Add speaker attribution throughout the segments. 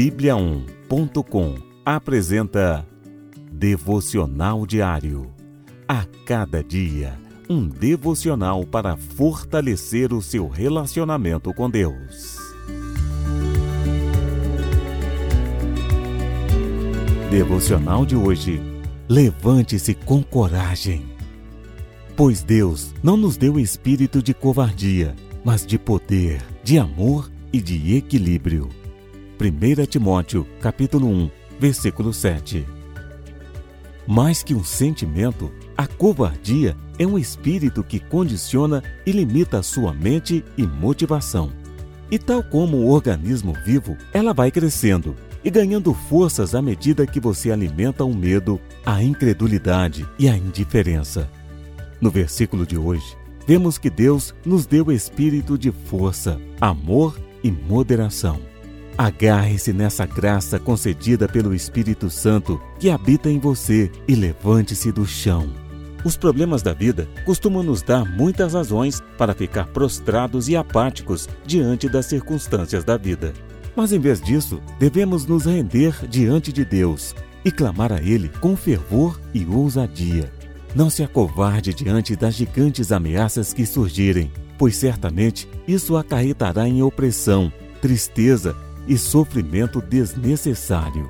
Speaker 1: Bíblia1.com apresenta Devocional Diário. A cada dia, um devocional para fortalecer o seu relacionamento com Deus. Devocional de hoje. Levante-se com coragem. Pois Deus não nos deu espírito de covardia, mas de poder, de amor e de equilíbrio. 1 Timóteo, capítulo 1, versículo 7. Mais que um sentimento, a covardia é um espírito que condiciona e limita sua mente e motivação. E tal como um organismo vivo, ela vai crescendo e ganhando forças à medida que você alimenta o medo, a incredulidade e a indiferença. No versículo de hoje, vemos que Deus nos deu espírito de força, amor e moderação. Agarre-se nessa graça concedida pelo Espírito Santo que habita em você e levante-se do chão. Os problemas da vida costumam nos dar muitas razões para ficar prostrados e apáticos diante das circunstâncias da vida. Mas em vez disso, devemos nos render diante de Deus e clamar a Ele com fervor e ousadia. Não se acovarde diante das gigantes ameaças que surgirem, pois certamente isso acarretará em opressão, tristeza e sofrimento desnecessário.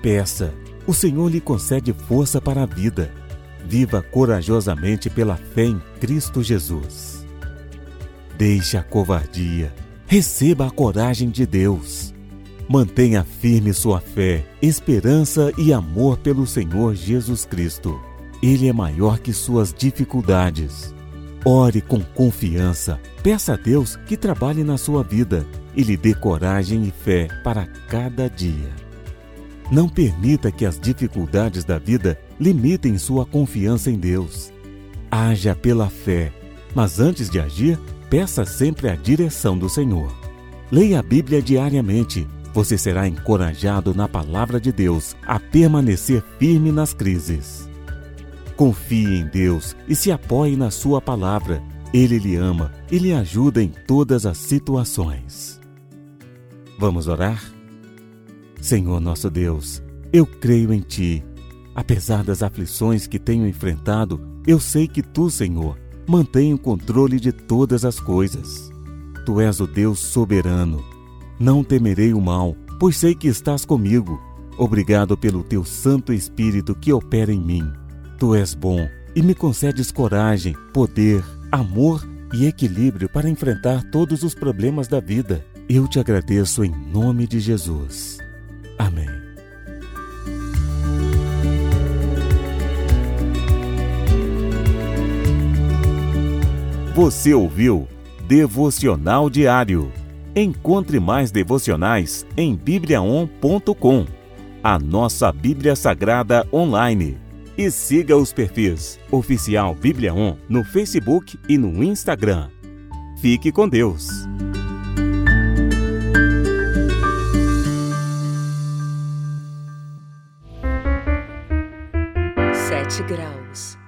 Speaker 1: Peça, o Senhor lhe concede força para a vida. Viva corajosamente pela fé em Cristo Jesus. Deixe a covardia, receba a coragem de Deus. Mantenha firme sua fé, esperança e amor pelo Senhor Jesus Cristo. Ele é maior que suas dificuldades. Ore com confiança. Peça a Deus que trabalhe na sua vida e lhe dê coragem e fé para cada dia. Não permita que as dificuldades da vida limitem sua confiança em Deus. Haja pela fé, mas antes de agir, peça sempre a direção do Senhor. Leia a Bíblia diariamente. Você será encorajado na palavra de Deus a permanecer firme nas crises. Confie em Deus e se apoie na Sua palavra. Ele lhe ama e lhe ajuda em todas as situações. Vamos orar? Senhor nosso Deus, eu creio em Ti. Apesar das aflições que tenho enfrentado, eu sei que Tu, Senhor, mantém o controle de todas as coisas. Tu és o Deus soberano. Não temerei o mal, pois sei que estás comigo. Obrigado pelo Teu Santo Espírito que opera em mim. Tu és bom e me concedes coragem, poder, amor e equilíbrio para enfrentar todos os problemas da vida. Eu te agradeço em nome de Jesus. Amém. Você ouviu Devocional Diário. Encontre mais devocionais em bibliaon.com, a nossa Bíblia Sagrada online. E siga os perfis Oficial Bíblia On no Facebook e no Instagram. Fique com Deus.
Speaker 2: Sete graus.